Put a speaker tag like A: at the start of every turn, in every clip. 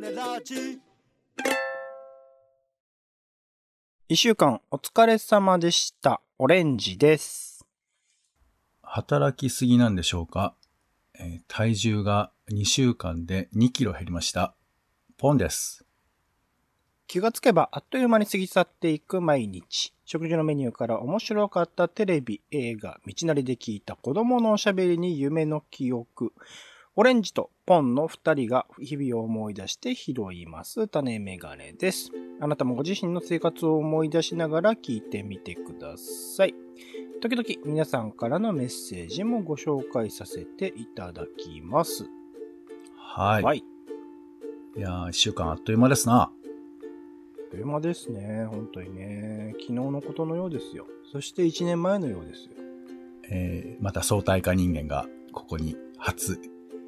A: ネラジ
B: 一週間お疲れ様でした。オレンジです。
C: 働きすぎなんでしょうか、えー体重が2週間で2キロ減りました。ポンです。
B: 気がつけばあっという間に過ぎ去っていく毎日。食事のメニューから面白かったテレビ、映画、道なりで聞いた子供のおしゃべりに夢の記憶。オレンジとポンの二人が日々を思い出して拾います。種メガネです。あなたもご自身の生活を思い出しながら聞いてみてください。時々皆さんからのメッセージもご紹介させていただきます。
C: はい。
B: はい。
C: いやー、1週間あっという間ですな。
B: あっという間ですね。本当にね。昨日のことのようですよ。そして1年前のようですよ。
C: えーまた相対化人間がここに初、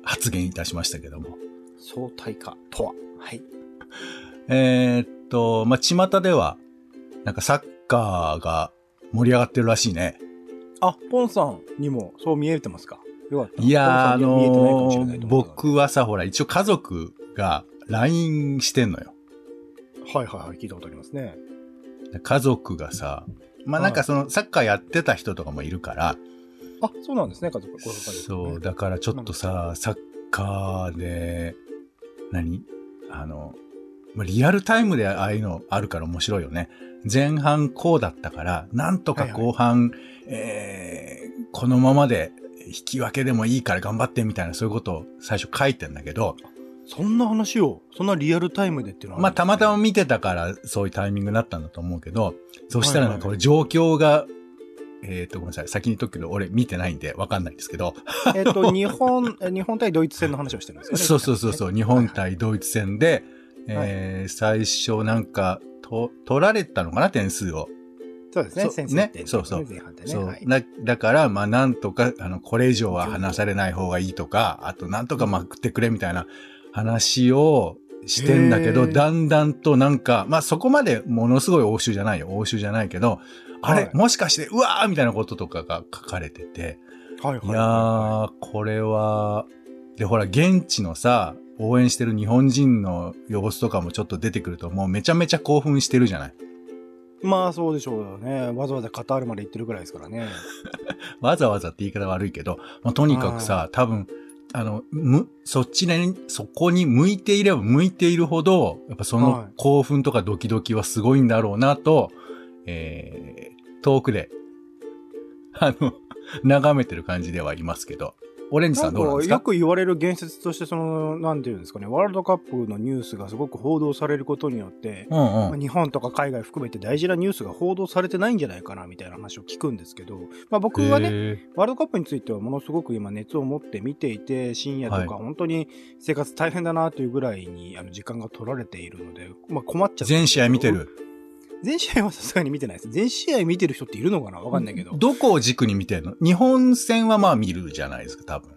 C: 発言いたしましたけども。
B: 相対化とは。はい。
C: えーっと、まあ、巷では、なんかサッカーが盛り上がってるらしいね。
B: あ、ポンさんにもそう見えてますか？よかった。
C: いやー、あのー僕はさ、ほら、一応家族が LINE してんのよ。
B: はいはいはい、聞いたことありますね。
C: 家族がさ、まあ、なんかその、サッカーやってた人とかもいるから、
B: あ、そうなんですね、家族、ご家族、
C: そう、だからちょっとさ、サッカーで、何？あの、まあリアルタイムでああいうのあるから面白いよね。前半こうだったから、なんとか後半、えーこのままで引き分けでもいいから頑張ってみたいな、そういうことを最初書いてんだけど、
B: そんな話を、そんなリアルタイムでっていうのは？
C: まあたまたま
B: 見
C: 見てたからそういうタイミングになったんだと思うけど、そしたらなんか状況が、えっ、とごめんなさい、先に言っとくけど俺見てないんでわかんないんですけど、
B: えっと、日本、え日本対ドイツ戦の話をしてるんですよね。
C: そうそうそうそう、日本対ドイツ戦で、
B: はい
C: えー最初なんか、と、取られたのかな、点数を。
B: そうですね、
C: そう
B: 先制点、
C: ねそうそう
B: 前半でね。
C: そう。
B: はい
C: だだから、まあ、なんとか、あの、これ以上は話されない方がいいとか、あと、なんとかまくってくれみたいな話をしてんだけど、だんだんとなんか、まあ、そこまでものすごい応酬じゃないよ。応酬じゃないけど、あれ、
B: はい
C: もしかして、うわーみたいなこととかが書かれてて、
B: はいはい
C: いやー、これは、で、ほら、現地のさ、応援してる日本人の様子とかもちょっと出てくると、もうめちゃめちゃ興奮してるじゃない？
B: まあそうでしょうよね。わざわざカタールまで行ってるぐらいですからね。
C: わざわざって言い方悪いけど、まあ、とにかくさ、多分、あの、む、そっちに、そこに向いていれば向いているほど、やっぱそ
B: はい
C: の興奮とかドキドキはすごいんだろうなと、えー、遠くで、あの、眺めてる感じではいますけど、オレンジさんどうなんですか？
B: よく言われる言説として、その、なんていうんですかね、ワールドカップのニュースがすごく報道されることによって、
C: うん
B: まあ
C: うん。
B: 日本とか海外含めて大事なニュースが報道されてないんじゃないかなみたいな話を聞くんですけど、まあ、僕はね、
C: へ
B: ワールドカップについてはものすごく今熱を持って見ていて、深夜とか
C: はい。
B: 本当に生活大変だなというぐらいにあの時間が取られているので、まあ、困っちゃ
C: ー全試合見てる。
B: 全試合はさすがに見てないです。全試合見てる人っているのかな？わかんないけど。
C: どこを軸に見てるの？日本戦はまあ見るじゃないですか、多分。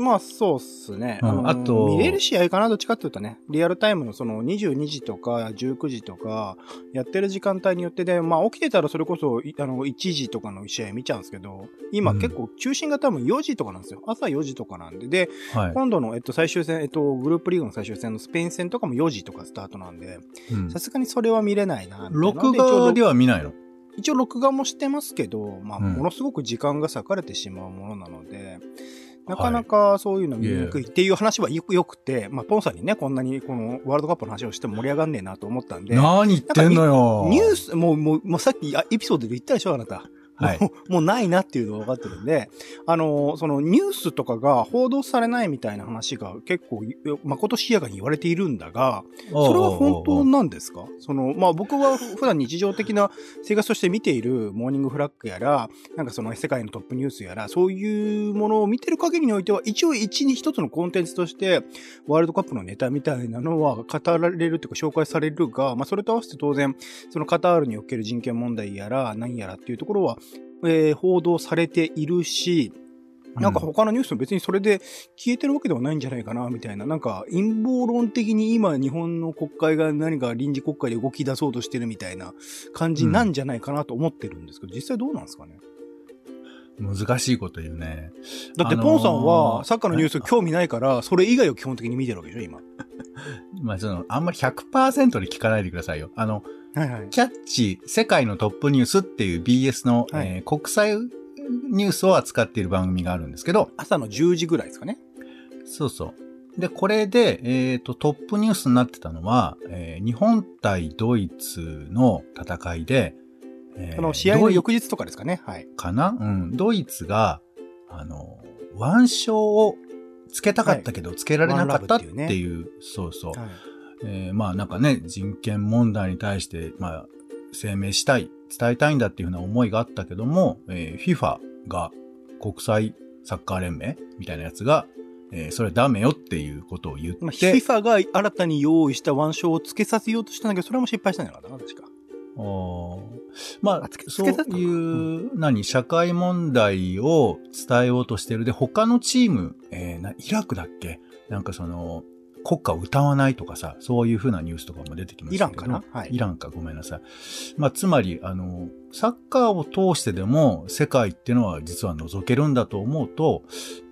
B: まあそうっすね。
C: うん
B: のー
C: あと
B: 見れる試合かなどっちかっていうとね、リアルタイムのその22時とか19時とかやってる時間帯によってで、まあ起きてたらそれこそいあの1時とかの試合見ちゃうんですけど、今
C: うん
B: 結構中心が多分4時とかなんですよ。朝4時とかなんで。で、
C: はい。
B: 今度の、えっと、最終戦、えっと、グループリーグの最終戦のスペイン戦とかも4時とかスタートなんで、
C: うん
B: さすがにそれは見れないなみたいなの
C: 録画では見ないの？
B: 一応録画もしてますけど、まあ、
C: うん
B: ものすごく時間が割かれてしまうものなので、なかなかそういうの見にくいっていう話はよくよくて、まあ、ポンさんにね、こんなにこのワールドカップの話をしても盛り上がんねえなと思ったんで、
C: 何言ってんのよ。
B: ニュース、もう、もう、もうさっきあエピソードで言ったでしょ、あなた。
C: はい。
B: もうないなっていうのが分かってるんで、あの、そのニュースとかが報道されないみたいな話が結構、まことしやかに言われているんだが、それは本当なんですか？その、まあ僕は普段日常的な生活として見ているモーニングフラッグやら、なんかその世界のトップニュースやら、そういうものを見てる限りにおいては、一応一に一つのコンテンツとして、ワールドカップのネタみたいなのは語られるというか紹介されるが、まあそれと合わせて当然、そのカタールにおける人権問題やら、何やらっていうところは、えー報道されているし、なんか他のニュースも別にそれで消えてるわけではないんじゃないかな、みたいな。なんか陰謀論的に今日本の国会が何か臨時国会で動き出そうとしてるみたいな感じなんじゃないかなと思ってるんですけど、実際どうなんですかね？
C: 難しいこと言うね。
B: だって
C: あのー
B: ポンさんはサッカーのニュース興味ないから、それ以外を基本的に見てるわけでしょ、今。
C: まあ、その、あんまり100%で聞かないでくださいよ。あの、
B: はいはい。
C: キャッチ世界のトップニュースっていう BS の、
B: はい
C: えー国際ニュースを扱っている番組があるんですけど、
B: 朝の10時ぐらいですかね。
C: そうそう。で、これで、えっ、と、トップニュースになってたのは、えー日本対ドイツの戦いで、えー
B: その試合の翌日とかですかね。はい。
C: かな？うん。ドイツが、あの、腕章をつけたかったけど、つけられなかったっていう、
B: いう
C: そうそう。
B: はい
C: えーまあなんかね、人権問題に対して、まあ、声明したい、伝えたいんだっていうふうな思いがあったけども、えー FIFA が国際サッカー連盟みたいなやつが、えーそれダメよっていうことを言って、
B: まあ、FIFA が新たに用意した腕章をつけさせようとしたんだけど、それも失敗したんじゃなかったかな、確か。
C: あーまあそういう、何、社会問題を伝えようとしてる。で、他のチーム、えーなイラクだっけ？なんかその、国歌を歌わないとかさ、そういう風なニュースとかも出てきましたけど。
B: イランかな？はい
C: イランか、ごめんなさい。まあ、つまり、あの、サッカーを通してでも、世界っていうのは実は覗けるんだと思うと、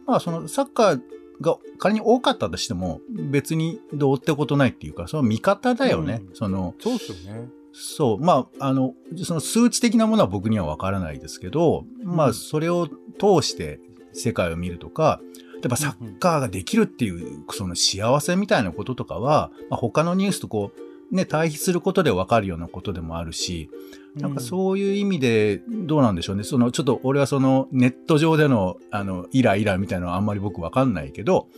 C: まあ、その、サッカーが仮に多かったとしても、別にどうってことないっていうか、その見方だよね。
B: うん
C: その、
B: そうですよね。
C: そう。まあ、あの、その数値的なものは僕にはわからないですけど、まあ、
B: うん
C: それを通して世界を見るとか、例えばサッカーができるっていう、その幸せみたいなこととかは、まあ、他のニュースとこう、ね、対比することでわかるようなことでもあるし、なんかそういう意味で、どうなんでしょうね。その、ちょっと俺はそのネット上での、あの、イライラみたいなのはあんまり僕わかんないけど、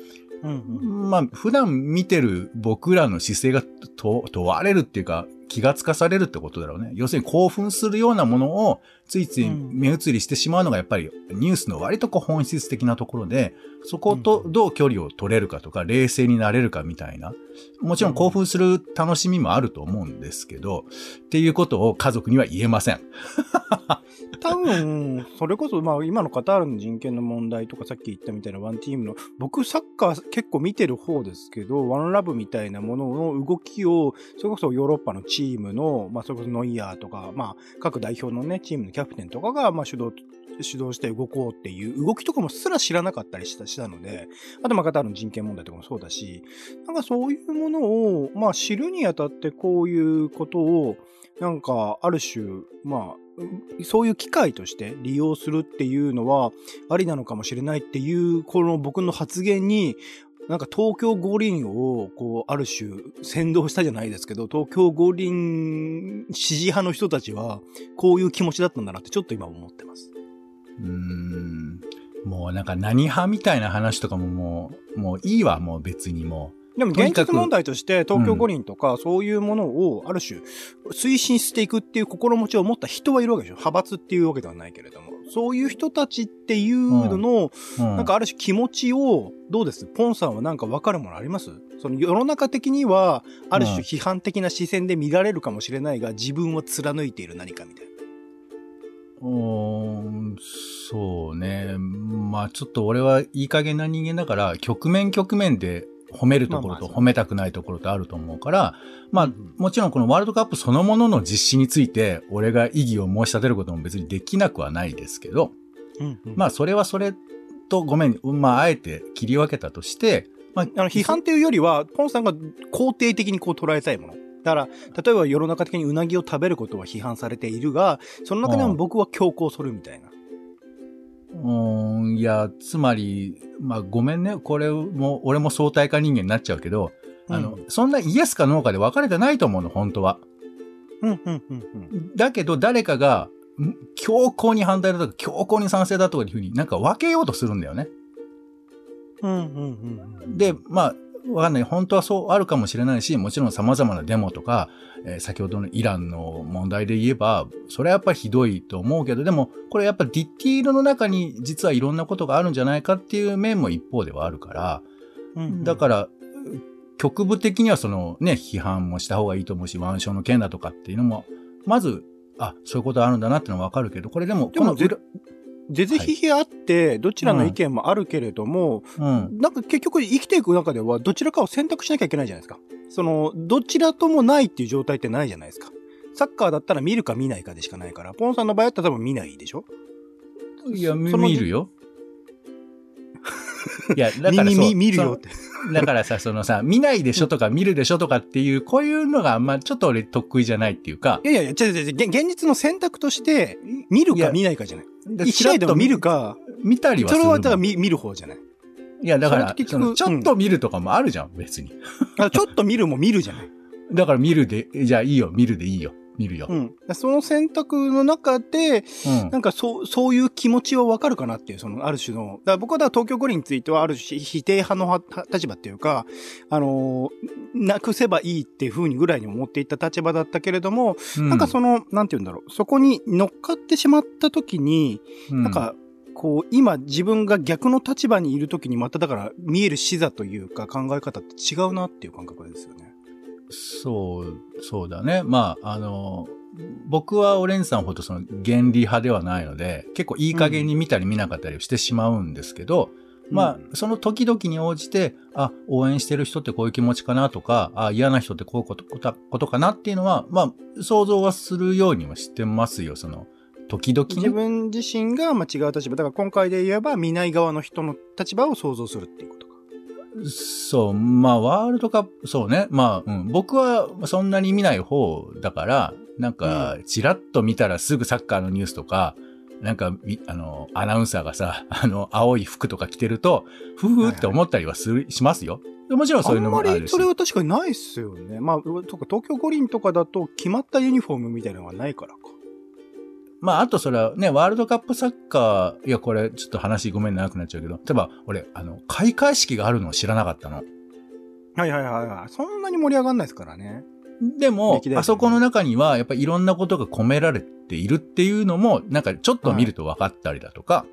B: うん。うんうん
C: まあ、普段見てる僕らの姿勢がと問われるっていうか、気がつかされるってことだろうね。要するに興奮するようなものをついつい目移りしてしまうのがやっぱりニュースの割とこう本質的なところで、そことどう距離を取れるかとか、冷静になれるかみたいな。もちろん興奮する楽しみもあると思うんですけど、っていうことを家族には言えません。
B: 多分、それこそ、まあ、今のカタールの人権の問題とか、さっき言ったみたいなワンチームの、僕、サッカー結構見てる方ですけど、ワンラブみたいなものの動きを、それこそヨーロッパのチームの、まあ、それこそノイヤーとか、まあ、各代表のね、チームのキャプテンとかが、まあ、主導、主導して動こうっていう動きとかもすら知らなかったりしたしたので、あとまあカタールの人権問題とかもそうだし、なんかそういうものを、まあ知るにあたってこういうことを、なんかある種、まあ、そういう機会として利用するっていうのはありなのかもしれないっていう、この僕の発言に、なんか東京五輪を、こう、ある種、先導したじゃないですけど、東京五輪支持派の人たちは、こういう気持ちだったんだなってちょっと今思ってます。
C: うーん。もうなんか何派みたいな話とかももう、もういいわ、もう別にも
B: でも現実問題として東京五輪とかそういうものをある種推進していくっていう心持ちを持った人はいるわけでしょ派閥っていうわけではないけれども。そういう人たちっていうのの、
C: う。うん、
B: なんかある種気持ちを、どうです？ポンさんはなんか分かるものあります？その世の中的には、ある種批判的な視線で見られるかもしれないが、自分を貫いている何かみたいな。
C: うーんそうね。まあちょっと俺はいい加減な人間だから、局面局面で褒めるところと褒めたくないところとあると思うから、まあ
B: うん
C: もちろんこのワールドカップそのものの実施について、俺が異議を申し立てることも別にできなくはないですけど、ま
B: あ、
C: あそれはそれとごめん、まああえて切り分けたとして、まあ
B: あの批判っていうよりは、ポンさんが肯定的にこう捉えたいもの。だから、例えば世の中的にうなぎを食べることは批判されているが、その中でも僕は強行するみたいな。
C: うーん、いや、つまり、まあごめんね、これも、俺も相対化人間になっちゃうけど、あの、
B: うん
C: そんなイエスかノーかで分かれてないと思うの、本当は。
B: うん、うん、うん、うん。
C: だけど誰かが、ん強硬に反対だとか、強硬に賛成だとかいうふうになんか分けようとするんだよね。
B: うん、うん、うん。
C: で、まあ、わかんない。本当はそうあるかもしれないし、もちろん様々なデモとか、えー先ほどのイランの問題で言えば、それはやっぱりひどいと思うけど、でも、これやっぱりディティールの中に実はいろんなことがあるんじゃないかっていう面も一方ではあるから、
B: うん
C: だから、局部的にはそのね、批判もした方がいいと思うし、腕章の件だとかっていうのも、まず、あ、そういうことあるんだなってのはわかるけど、これでも、この裏
B: 是々非々あって、どちらの意見もあるけれども、
C: うん。
B: なんか結局生きていく中ではどちらかを選択しなきゃいけないじゃないですか。その、どちらともないっていう状態ってないじゃないですか。サッカーだったら見るか見ないかでしかないから、ポンさんの場合だったら多分見ないでしょ？
C: いや、見るよ。いや、だから
B: 見、
C: そう
B: 見、見るよって。
C: だからさ、そのさ、見ないでしょとか見るでしょとかっていう、こういうのがあんまちょっと俺得意じゃないっていうか
B: い、やいやいや、違う違う違う、現現実の選択として、見るか見ないかじゃない。
C: で
B: 一試合でも見る
C: か、
B: か、
C: 見たりはする。
B: それはだから見見る方じゃない。
C: いや、だからちょっと見るとかもあるじゃん、別に。
B: あちょっと見るも見るじゃない。
C: だから見るで、じゃあいいよ、見るでいいよ、見るよ。
B: うん。その選択の中で、
C: うん。
B: なんかそう、そういう気持ちはわかるかなっていう、その、ある種の、だから僕はだから東京五輪についてはある種否定派のは立場っていうか、あのーなくせばいいっていう風にぐらいに思っていた立場だったけれども、なんかその、なんて言うんだろう、そこに乗っかってしまった時に、
C: うん、
B: なんか、こう、今自分が逆の立場にいる時にまただから見える視座というか考え方って違うなっていう感覚ですよね。
C: そう、そうだね。まあ、あの、僕はオレンジさんほどその原理派ではないので、結構いい加減に見たり見なかったりしてしまうんですけど、まあ、その時々に応じて、あ、応援してる人ってこういう気持ちかなとか、あ、嫌な人ってこういうことことことかなっていうのは、まあ、想像はするようにはしてますよ、その、時々
B: 自
C: ね。
B: 分自身がまあ違う立場。だから今回で言えば見ない側の人の立場を想像するっていうことか。
C: そう、まあ、ワールドカップ、そうね。まあ、うん、僕はそんなに見ない方だから、なんか、ちらっと見たらすぐサッカーのニュースとか、なんか、みあの、アナウンサーがさ、あの、青い服とか着てると、ふふって思ったりはする、しますよ。もちろんそういうのもあるし。
B: あんまりそれは確かにないっすよね。まあ、とか東京五輪とかだと決まったユニフォームみたいなのがないからか。
C: まあ、あとそれはね、ワールドカップサッカー、いや、これ、ちょっと話ごめん長くなっちゃうけど、例えば、俺、あの、開会式があるのを知らなかったの。
B: はいはいはいはい。そんなに盛り上がんないですからね。
C: でも
B: 歴代、
C: あそこの中には、やっぱいろんなことが込められているっていうのも、なんかちょっと見ると分かったりだとか、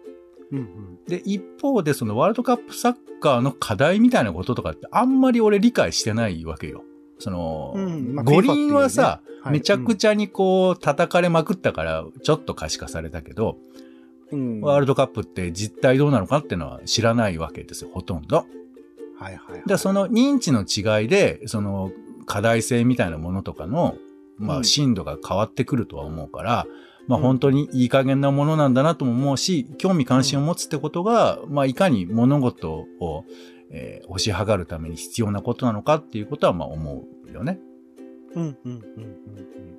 B: うんうん。
C: で、一方でそのワールドカップサッカーの課題みたいなこととかってあんまり俺理解してないわけよ。その、
B: うんまあ
C: 五輪はさ、
B: ねはい
C: めちゃくちゃにこう叩かれまくったから、ちょっと可視化されたけど、
B: うん。
C: ワールドカップって実態どうなのかっていうのは知らないわけですよ、ほとんど。
B: はいはいはい。
C: で、その認知の違いで、その課題性みたいなものとかの、まあ、
B: うん
C: 深度が変わってくるとは思うから、まあ、
B: うん
C: 本当にいい加減なものなんだなとも思うし、興味関心を持つってことが、まあ、いかに物事を、えー、推し量るために必要なことなのかっていうことは、まあ、思うよね。
B: うんうんうんうんうん。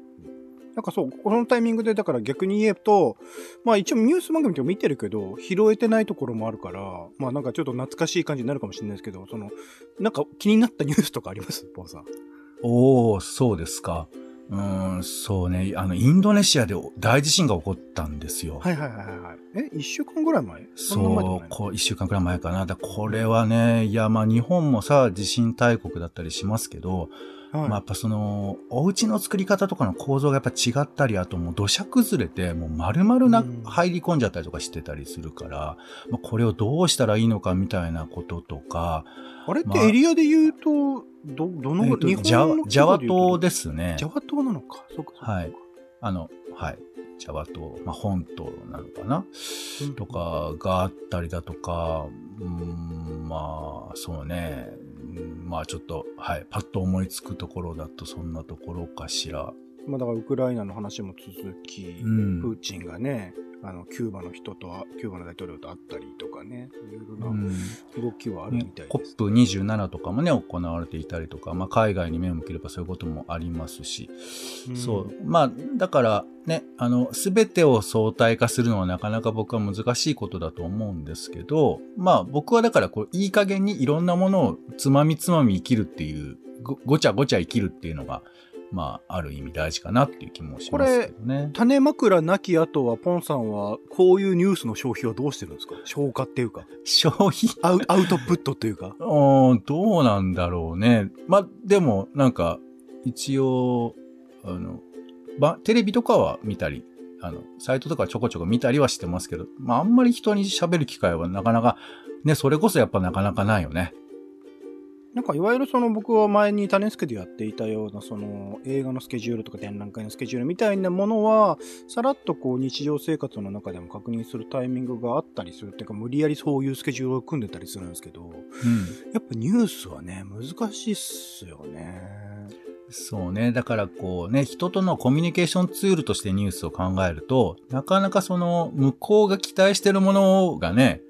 B: なんかそう、このタイミングで、だから逆に言えと、まあ一応ニュース番組とか見てるけど、拾えてないところもあるから、まあなんかちょっと懐かしい感じになるかもしれないですけど、その、なんか気になったニュースとかあります？ポンさん。
C: おー、そうですか。うーん、そうね。あの、インドネシアで大地震が起こったんですよ。
B: はいはいはいはい。え、一週間ぐらい前？
C: そうこう、一週間くらい前かな。だこれはね、いや、まあ日本もさ、地震大国だったりしますけど、
B: はい、
C: まあやっぱその、お家の作り方とかの構造がやっぱ違ったり、あともう土砂崩れて、もう丸々な、
B: うん
C: 入り込んじゃったりとかしてたりするから、まあこれをどうしたらいいのかみたいなこととか、
B: あれっ
C: まあ
B: てエリアで言うと、ど、どの日
C: ジャワ
B: 本の
C: ジャワ島
B: で
C: ですね
B: ジャワ島なのか。そうかそうか。
C: はいあの、はい。ジャワ島、まあ本島なのかな？
B: うん
C: とかがあったりだとか、うーん、まあ、そうね。まあちょっと、はい。パッと思いつくところだとそんなところかしら。
B: まあだからウクライナの話も続き、
C: うん。
B: プーチンがね、あの、キューバの人とは、キューバの大統領と会ったりとかね、いろいろ
C: う
B: なん動きはあるみ
C: ね
B: たいです。
C: COP27 とかもね、行われていたりとか、まあ、海外に目を向ければそういうこともありますし、
B: ん
C: そう。まあ、だからね、あの、すべてを相対化するのはなかなか僕は難しいことだと思うんですけど、まあ、僕はだから、こう、いい加減にいろんなものをつまみつまみ生きるっていう、ごごちゃごちゃ生きるっていうのが、まあ、ある意味大事かなっていう気もしますけどね。
B: 種枕なき後は、ポンさんは、こういうニュースの消費はどうしてるんですか？消化っていうか、
C: 消費？
B: アウアウトプットというか。
C: うーんどうなんだろうね。まあ、でも、なんか、一応、あの、ば、テレビとかは見たり、あの、サイトとかちょこちょこ見たりはしてますけど、まあ、あんまり人に喋る機会はなかなか、ね、それこそやっぱなかなかないよね。
B: なんかいわゆるその僕は前に種付けでやっていたようなその映画のスケジュールとか展覧会のスケジュールみたいなものはさらっとこう日常生活の中でも確認するタイミングがあったりするっていうか無理やりそういうスケジュールを組んでたりするんですけど
C: うん。
B: やっぱニュースはね難しいっすよね。
C: そうね。だからこうね、人とのコミュニケーションツールとしてニュースを考えると、なかなかその、向こうが期待してるものがね、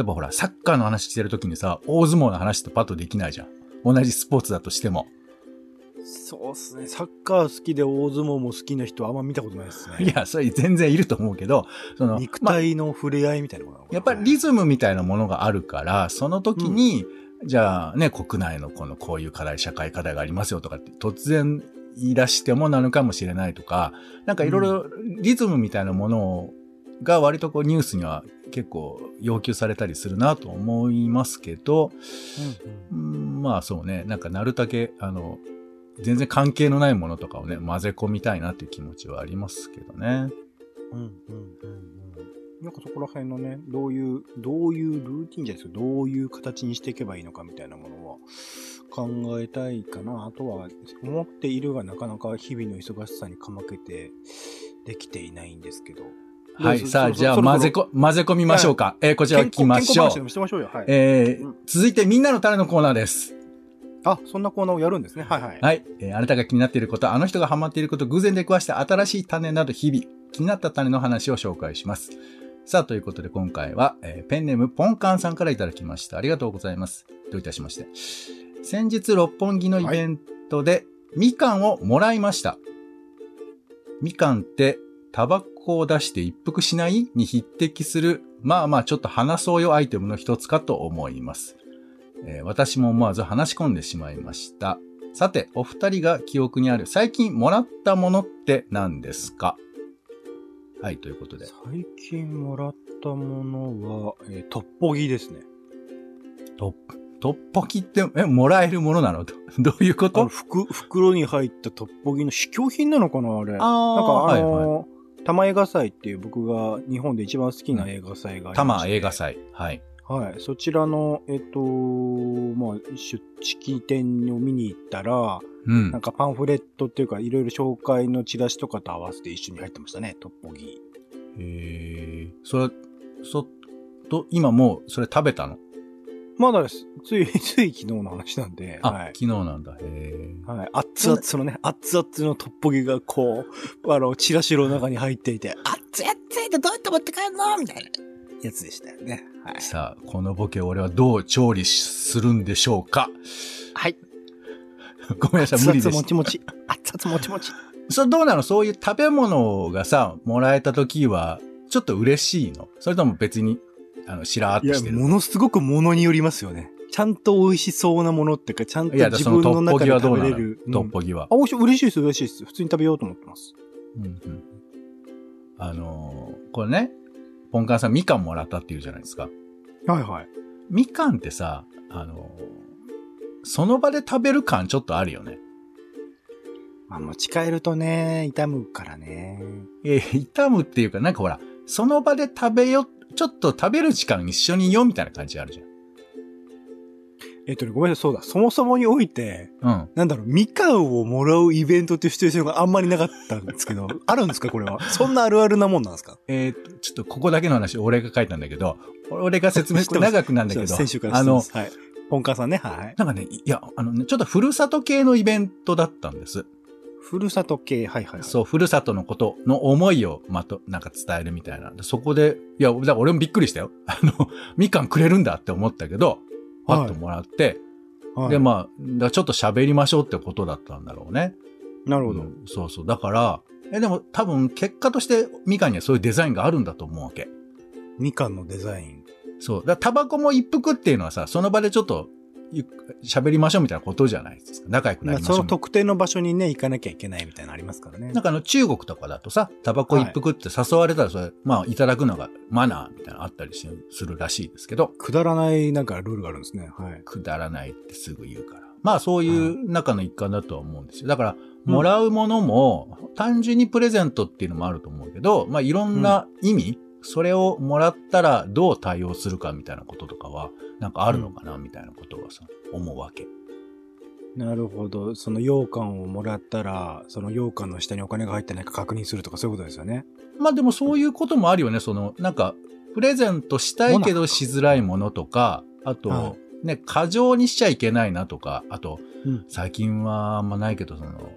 C: えばほら、サッカーの話してるときにさ、大相撲の話とパッとできないじゃん。同じスポーツだとしても。
B: そうっすね。サッカー好きで大相撲も好きな人はあんま見たことないですね。
C: いや、それ全然いると思うけど、その、
B: 肉体の触れ合いみたいなものなのかな
C: やっぱりリズムみたいなものがあるから、その時に、じゃあね、国内のこのこういう課題、社会課題がありますよとかって突然言い出してもなのかもしれないとか、なんかいろいろリズムみたいなものが割とこうニュースには結構要求されたりするなと思いますけど、
B: うんうん
C: うんまあそうね、なんかなるだけ、あの、全然関係のないものとかをね、混ぜ込みたいなっていう気持ちはありますけどね。
B: うんうんうんうんなんかそこら辺のね、どういう、どういうルーティンじゃないですか、どういう形にしていけばいいのかみたいなものは考えたいかな。あとは、思っているがなかなか日々の忙しさにかまけてできていないんですけど。
C: はい。さあ、じゃあ、混ぜこ、混ぜ込みましょうか。えーこちら行きましょう。
B: はい。
C: えー
B: うん
C: 続いてみんなの種のコーナーです。
B: あ、そんなコーナーをやるんですね。はいはい。
C: はい。えーあなたが気になっていること、あの人がハマっていること、偶然出くわした新しい種など日々、気になった種の話を紹介します。さあ、ということで今回は、えーペンネームポンカンさんからいただきました。ありがとうございます。どういたしまして。先日、六本木のイベントで、みかんをもらいました。みかんって、タバコを出して一服しない？に匹敵する、まあまあちょっと話そうよアイテムの一つかと思います。えー私も思わず話し込んでしまいました。さて、お二人が記憶にある最近もらったものって何ですか？はい、ということで。
B: 最近もらったものは、えートッポギですね。
C: トップ、トッポギって、え、もらえるものなの？ど どういうこ
B: あの、
C: と
B: 袋、袋に入ったトッポギの試供品なのかなあれ。なんか
C: ああ、
B: あ
C: はいは
B: のー、玉映画祭っていう僕が日本で一番好きな映画祭があ
C: い。
B: りま
C: 玉映画。祭。はい。
B: はい。そちらの、えっと、まあ、出式展を見に行ったら、
C: うん
B: なん。かパンフレットっていうか、いろいろ紹介のチラシとかと合わせて一緒に入ってましたね、トッポギ。
C: えー、それ、そ、と、今もう、それ食べたの？
B: まだです。つい、つい昨日の話なんで、
C: あ、
B: はい
C: 昨。日なんだ。へー
B: はい。熱々のね、熱々のトッポギがこう、あの、チラシの中に入っていて、熱い熱いってどうやって持って帰るのみたいなやつでしたよね。はい。
C: さあ、このボケ俺はどう調理するんでしょうか？
B: はい。
C: ごめんなさい、
B: 熱
C: 無理です。
B: 々もちもち。熱々もちもち。
C: それどうなの？そういう食べ物がさ、もらえた時は、ちょっと嬉しいの？それとも別に、あの、しらーっとして、る
B: ものすごくものによりますよね。ちゃんと美味しそうなものっていうか、ちゃんと自分
C: トッポギ
B: の中で
C: はどうなの？
B: 食べれる。うん
C: トッポギは
B: あ、。美味しい、嬉しいです、嬉しいです。普通に食べようと思ってます。
C: うんうんあのーこれね、ポンカンさんみかんもらったって言うじゃないですか。
B: はいはい。
C: みかんってさ、あのーその場で食べる感ちょっとあるよね。
B: まあ、持ち帰るとね、傷むからね。
C: えー、傷むっていうか、なんかほら、その場で食べよ、ちょっと食べる時間一緒にいようみたいな感じあるじ
B: えっとね、ごめんなさい、そうだ。そもそもにおいて、
C: ゃん。うん。
B: なんだろう、みかんをもらうイベントっていうシチュエーションがあんまりなかったんですけど、あるんですかこれは？そんなあるあるなもんなんですか？
C: えーと、ちょっとここだけの話、俺が書いたんだけど、俺が説明、これ
B: 知って
C: 長くなんだけど、
B: 先週から
C: あの
B: はい。ポンカンさんね、はい。
C: なんかね、いや、あのね、ちょっとふるさと系のイベントだったんです。
B: ふるさと系、はいはい、はい。
C: そう、ふるさとのことの思いをまと、なんか伝えるみたいな。でそこで、いや、だから俺もびっくりしたよ。あの、みかんくれるんだって思ったけど、パッともらって、
B: はい。
C: で、まあ、ちょっと喋りましょうってことだったんだろうね。
B: なるほど。
C: うんそうそう。だから、え、でも多分結果としてみかんにはそういうデザインがあるんだと思うわけ。
B: みかんのデザイン。
C: そう。だタバコも一服っていうのはさ、その場でちょっと、ゆ喋りましょうみたいなことじゃないですか。仲良くなりましょう
B: その特定の場所にね、行かなきゃいけないみたいなのありますからね。
C: なんかあの中国とかだとさ、タバコ一服って誘われたらそれ、まあいただくのがマナーみたいなのあったりしするらしいですけど、
B: くだらないなんかルールがあるんですね。はい。
C: くだらないってすぐ言うから。まあそういう中の一環だとは思うんですよ。だから、
B: うん
C: もらうものも、単純にプレゼントっていうのもあると思うけど、まあいろんな意味、それをもらったらどう対応するかみたいなこととかは、なんかあるのかなみたいなことはさ、思うわけ。
B: なるほど。その羊羹をもらったら、その羊羹の下にお金が入ってないか確認するとかそういうことですよね。
C: まあでもそういうこともあるよね。その、なんか、プレゼントしたいけどしづらいものとか、あと、
B: は
C: ね、過剰にしちゃいけないなとか、あと、
B: うん
C: 最近はあんまないけど、その、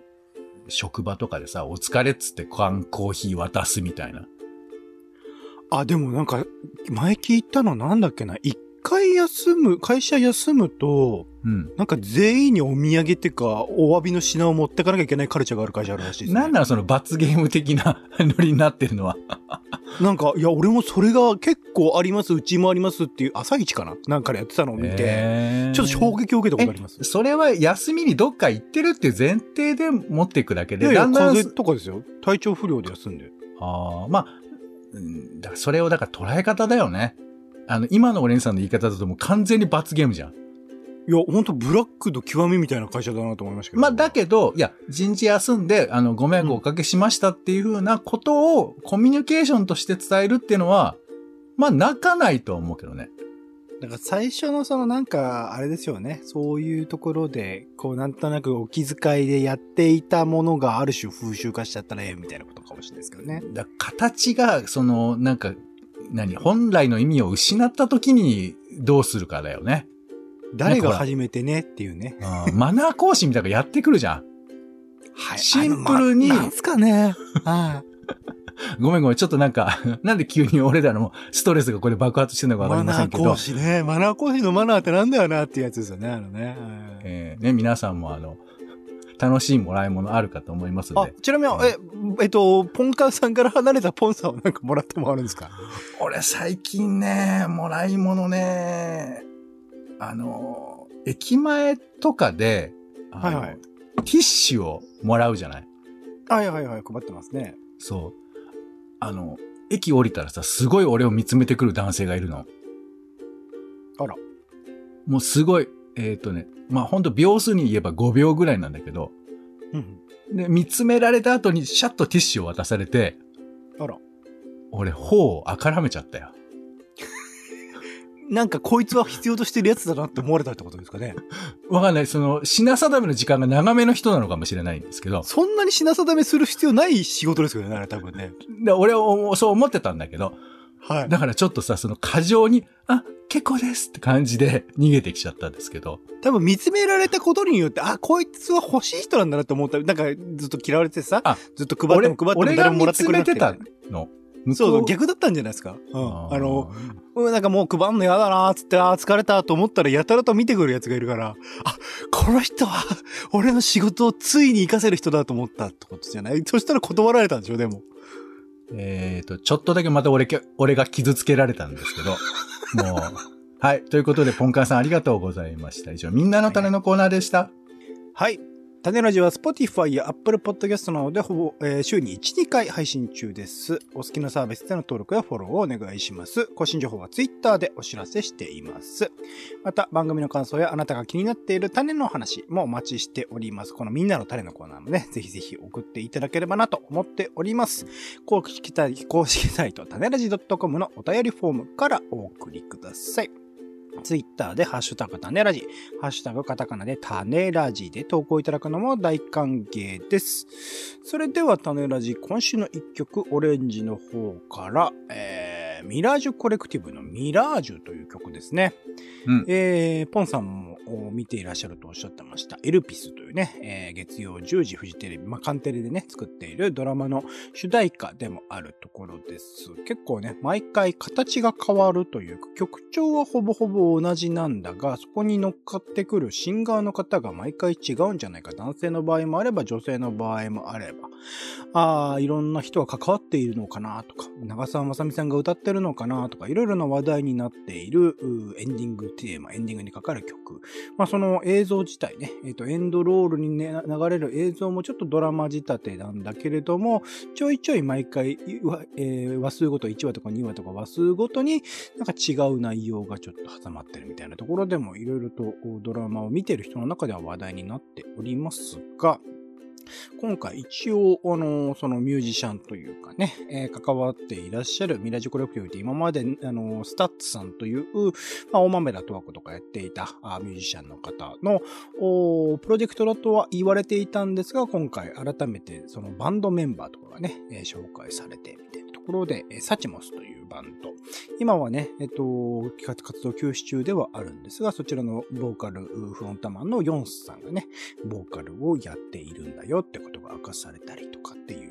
C: 職場とかでさ、お疲れっつって缶コーヒー渡すみたいな。
B: あ、でもなんか、前聞いたのなんだっけな？一回休む、会社休むと、
C: うん。
B: なんか全員にお土産っていうか、お詫びの品を持ってかなきゃいけないカルチャーがある会社あるらしいです、ね。
C: なんならその罰ゲーム的な ノリになってるのは。
B: なんか、いや、俺もそれが結構あります、うちもありますっていう、朝一かな？なんかでやってたのを見て、ちょっと衝撃を受けたことあります。
C: それは休みにどっか行ってるっていう前提で持っていくだけで、
B: いやいや、
C: だんだん
B: 風邪とかですよ。体調不良で休んで。
C: ああ、まあ、うんだからそれをだから捉え方だよね。あの、今のオレンさんの言い方だともう完全に罰ゲームじゃん。
B: いや、ほんとブラックの極みみたいな会社だなと思いましたけど。
C: まあ、だけど、いや、人事休んで、あの、ご迷惑をおかけしましたっていうふうなことをコミュニケーションとして伝えるっていうのは、まあ、泣かないとは思うけどね。
B: だから最初のそのなんか、あれですよね。そういうところで、こうなんとなくお気遣いでやっていたものがある種風習化しちゃったらええみたいなことかもしれないですけどね。
C: だ形が、その、なんか、何、本来の意味を失った時にどうするかだよね。
B: 誰が始めてねっていうね。
C: うんマナー講師みたいなのやってくるじゃん。
B: は
C: シンプルに
B: まなんすかね。はい。
C: ごめんごめん、ちょっとなんか、なんで急に俺らのストレスがこれ爆発してるのかわかりませんけど
B: マナー講、師ね。マナー講師のマナーってなんだよなっていうやつですよね、あのね。はい
C: えーね、皆さんもあの、楽しいもらい物あるかと思いますの
B: あ
C: で、、
B: ちなみに、え、えっと、ポンカンさんから離れたポンさんをなんかもらってもあるんですか？
C: 俺最近ね、もらい物ね、あの、駅前とかで、
B: はいはい
C: ティッシュをもらうじゃない？
B: はいはいはい、配ってますね。
C: そう。あの、駅降りたらさ、すごい俺を見つめてくる男性がいるの。
B: あら。
C: もうすごい、えっ、とね、まあほんと秒数に言えば5秒ぐらいなんだけど、
B: うん。
C: で、見つめられた後にシャッとティッシュを渡されて、
B: あら。
C: 俺、頬をあからめちゃったよ。
B: なんかこいつは必要としてるやつだなって思われたってことですかね。
C: わかんない。その、品定めの時間が長めの人なのかもしれないんですけど、
B: そんなに品定めする必要ない仕事ですよね、あれ多分ね。
C: で俺はそう思ってたんだけど、
B: はい。
C: だからちょっとさ、その過剰に、あ、結構ですって感じで逃げてきちゃったんですけど、
B: 多分見つめられたことによって、あ、こいつは欲しい人なんだなって思った。なんかずっと嫌われてさ
C: あ、
B: ずっと配っても配っても
C: 俺が
B: 誰ももらって
C: 見つめ
B: くれなくて
C: てたの。
B: そう、逆だったんじゃないですか？うん。
C: あ
B: の、うんなんかもう配んの嫌だなーっつって、あー疲れたと思ったらやたらと見てくるやつがいるから、あ、この人は、俺の仕事をついに活かせる人だと思ったってことじゃない？そしたら断られたんでしょ、でも。
C: えっ、と、ちょっとだけまた俺け、俺が傷つけられたんですけど、もう、はい。ということで、ポンカンさんありがとうございました。以上、みんなの種のコーナーでした。
B: はい。種ラジは Spotify や Apple Podcast などでほぼ、えー週に1、2回配信中です。お好きなサービスでの登録やフォローをお願いします。更新情報は Twitter でお知らせしています。また、番組の感想やあなたが気になっている種の話もお待ちしております。このみんなの種のコーナーもね、ぜひぜひ送っていただければなと思っております。公式サイト、公式サイト、種ラジ .com のお便りフォームからお送りください。ツイッターでハッシュタグタネラジ、ハッシュタグカタカナでタネラジで投稿いただくのも大歓迎です。それではタネラジ、今週の一曲、オレンジの方から、えー、ミラージュコレクティブのミラージュという曲ですね。
C: うん。
B: えー、ポンさんもお見ていらっしゃるとおっしゃってました。エルピスというね、えー月曜10時フジテレビ、まあ、カンテレでね、作っているドラマの主題歌でもあるところです。結構ね、毎回形が変わるというか、曲調はほぼほぼ同じなんだが、そこに乗っかってくるシンガーの方が毎回違うんじゃないか。男性の場合もあれば、女性の場合もあれば。ああ、いろんな人が関わっているのかなとか、長澤まさみさんが歌ってるのかなとか、いろいろな話題になっているエンディングテーマ、エンディングにかかる曲。まあその映像自体ね、えっ、と、エンドロールに、ね、流れる映像もちょっとドラマ仕立てなんだけれども、ちょいちょい毎回、えー話数ごと1話とか2話とか話数ごとになんか違う内容がちょっと挟まってるみたいなところでもいろいろとドラマを見てる人の中では話題になっておりますが、今回一応、あの、そのミュージシャンというかね、えー関わっていらっしゃる Mirage Collective で今まで、あの、 STUTS さんという、まあ、大豆田とわ子とかやっていたあミュージシャンの方の、おプロジェクトだとは言われていたんですが、今回改めてそのバンドメンバーとかがね、えー紹介されてみたいなところで、えー Suchmos というバンド。今はね、えっと、活動休止中ではあるんですが、そちらのボーカル、フロンタマンのヨンスさんがね、ボーカルをやっているんだよってことが明かされたりとかっていう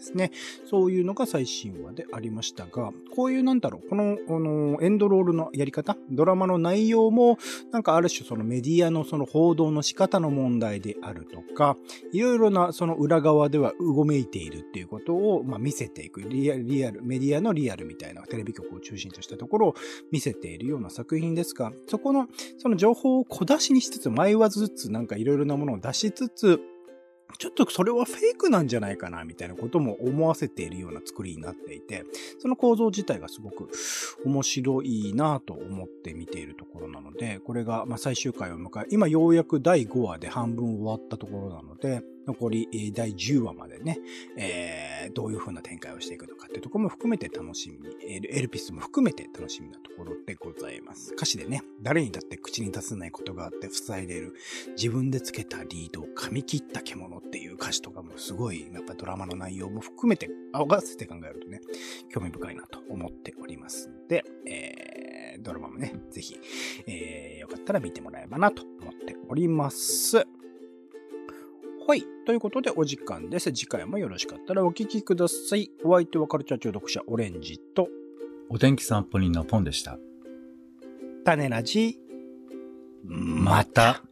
B: ですね。そういうのが最新話でありましたが、こういうなんだろう、この、あの、エンドロールのやり方、ドラマの内容も、なんかある種そのメディアのその報道の仕方の問題であるとか、いろいろなその裏側ではうごめいているっていうことを、まあ、見せていくリアル、リアル、メディアのリアルみたいなテレビ局を中心としたところを見せているような作品ですが、そこの、その情報を小出しにしつつ、迷わずつなんかいろいろなものを出しつつ、ちょっとそれはフェイクなんじゃないかな、みたいなことも思わせているような作りになっていて、その構造自体がすごく面白いなと思って見ているところなので、これがま最終回を迎え、今ようやく第5話で半分終わったところなので、残り第10話までね、えー、どういう風な展開をしていくのかっていうところも含めて楽しみに、エルピスも含めて楽しみなところでございます。歌詞でね、誰にだって口に出せないことがあって塞いでいる、自分でつけたリードを噛み切った獣っていう歌詞とかもすごい、やっぱドラマの内容も含めて、合わせて考えるとね、興味深いなと思っておりますので、えー、ドラマもね、ぜひ、えー、よかったら見てもらえばなと思っております。はい。ということでお時間です。次回もよろしかったらお聞きください。お相手はカルチャー中毒者オレンジと、
C: お天気散歩人のポンでした。
B: 種ラジ、
C: また。